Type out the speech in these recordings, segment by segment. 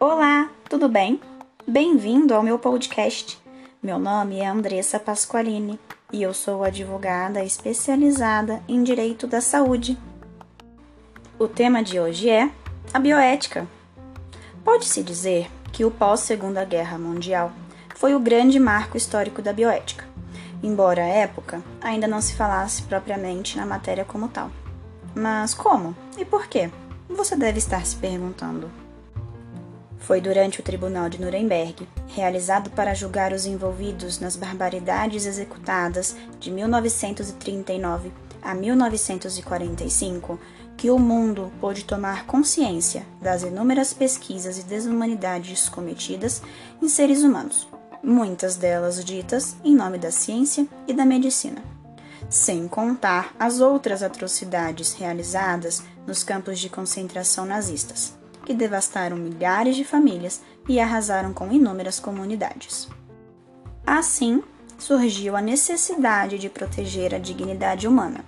Olá, tudo bem? Bem-vindo ao meu podcast. Meu nome é Andressa Pasqualini e eu sou advogada especializada em direito da saúde. O tema de hoje é a bioética. Pode-se dizer que o pós-Segunda Guerra Mundial foi o grande marco histórico da bioética, embora à época ainda não se falasse propriamente na matéria como tal. Mas como e por quê? Você deve estar se perguntando. Foi durante o Tribunal de Nuremberg, realizado para julgar os envolvidos nas barbaridades executadas de 1939 a 1945, que o mundo pôde tomar consciência das inúmeras pesquisas e desumanidades cometidas em seres humanos, muitas delas ditas em nome da ciência e da medicina, sem contar as outras atrocidades realizadas nos campos de concentração nazistas que devastaram milhares de famílias e arrasaram com inúmeras comunidades. Assim, surgiu a necessidade de proteger a dignidade humana,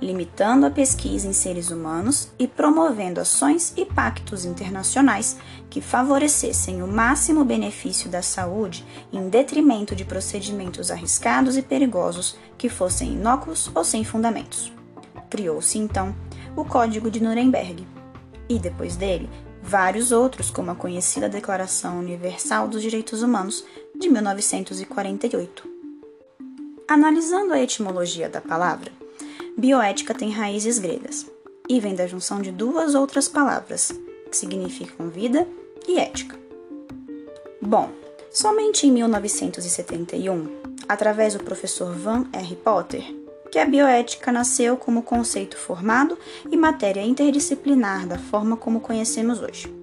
limitando a pesquisa em seres humanos e promovendo ações e pactos internacionais que favorecessem o máximo benefício da saúde em detrimento de procedimentos arriscados e perigosos que fossem inócuos ou sem fundamentos. Criou-se então o Código de Nuremberg, e depois dele vários outros, como a conhecida Declaração Universal dos Direitos Humanos de 1948. Analisando a etimologia da palavra, bioética tem raízes gregas e vem da junção de duas outras palavras, que significam vida e ética. Bom, somente em 1971, através do professor Van R. Potter, que a bioética nasceu como conceito formado e matéria interdisciplinar da forma como conhecemos hoje.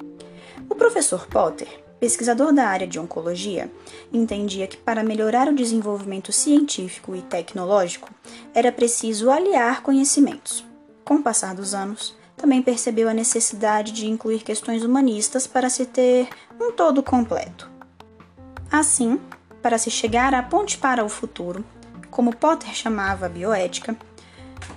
O professor Potter, pesquisador da área de oncologia, entendia que para melhorar o desenvolvimento científico e tecnológico era preciso aliar conhecimentos. Com o passar dos anos, também percebeu a necessidade de incluir questões humanistas para se ter um todo completo. Assim, para se chegar à ponte para o futuro, como Potter chamava a bioética,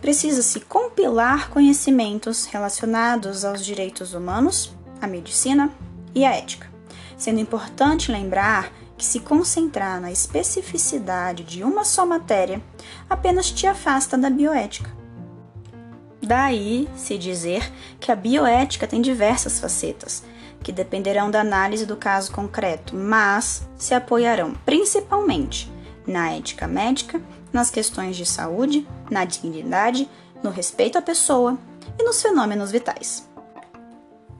precisa-se compilar conhecimentos relacionados aos direitos humanos, à medicina e à ética, sendo importante lembrar que se concentrar na especificidade de uma só matéria apenas te afasta da bioética. Daí se dizer que a bioética tem diversas facetas, que dependerão da análise do caso concreto, mas se apoiarão principalmente na ética médica, nas questões de saúde, na dignidade, no respeito à pessoa e nos fenômenos vitais.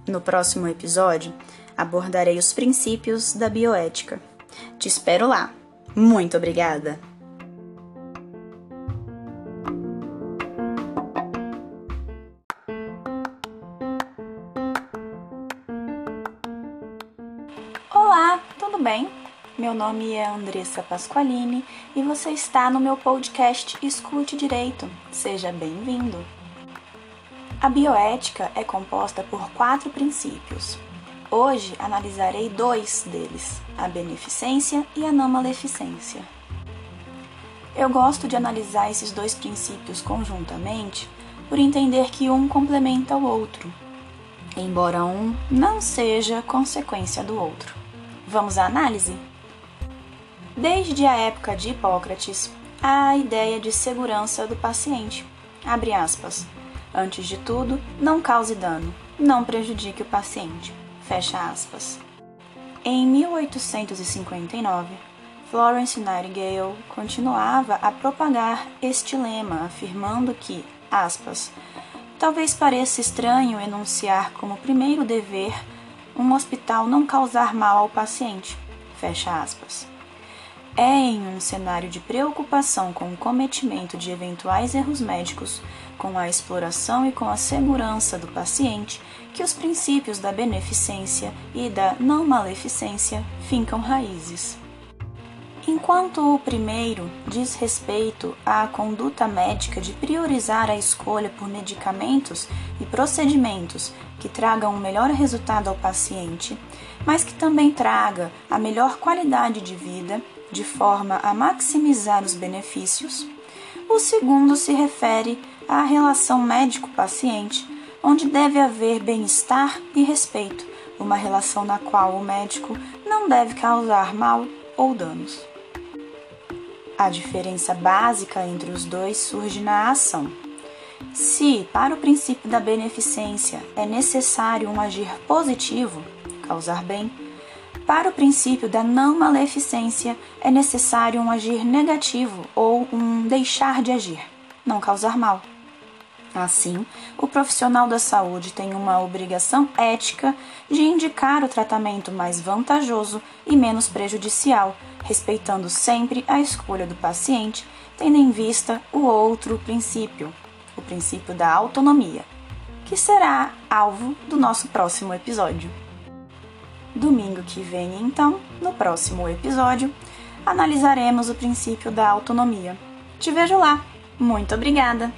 No próximo episódio, abordarei os princípios da bioética. Te espero lá. Muito obrigada! Olá, tudo bem? Meu nome é Andressa Pasqualini e você está no meu podcast Escute Direito. Seja bem-vindo. A bioética é composta por quatro princípios. Hoje analisarei dois deles, a beneficência e a não maleficência. Eu gosto de analisar esses dois princípios conjuntamente por entender que um complementa o outro, embora um não seja consequência do outro. Vamos à análise? Desde a época de Hipócrates, há a ideia de segurança do paciente. Abre aspas. Antes de tudo, não cause dano, não prejudique o paciente. Fecha aspas. Em 1859, Florence Nightingale continuava a propagar este lema, afirmando que, aspas, talvez pareça estranho enunciar como primeiro dever um hospital não causar mal ao paciente. Fecha aspas. É em um cenário de preocupação com o cometimento de eventuais erros médicos, com a exploração e com a segurança do paciente, que os princípios da beneficência e da não maleficência fincam raízes. Enquanto o primeiro diz respeito à conduta médica de priorizar a escolha por medicamentos e procedimentos que tragam um melhor resultado ao paciente, mas que também traga a melhor qualidade de vida de forma a maximizar os benefícios. O segundo se refere a relação médico-paciente, onde deve haver bem-estar e respeito, uma relação na qual o médico não deve causar mal ou danos. A diferença básica entre os dois surge na ação. Se, para o princípio da beneficência, é necessário um agir positivo, causar bem, para o princípio da não maleficência é necessário um agir negativo ou um deixar de agir, não causar mal. Assim, o profissional da saúde tem uma obrigação ética de indicar o tratamento mais vantajoso e menos prejudicial, respeitando sempre a escolha do paciente, tendo em vista o outro princípio, o princípio da autonomia, que será alvo do nosso próximo episódio. Domingo que vem, então, no próximo episódio, analisaremos o princípio da autonomia. Te vejo lá! Muito obrigada!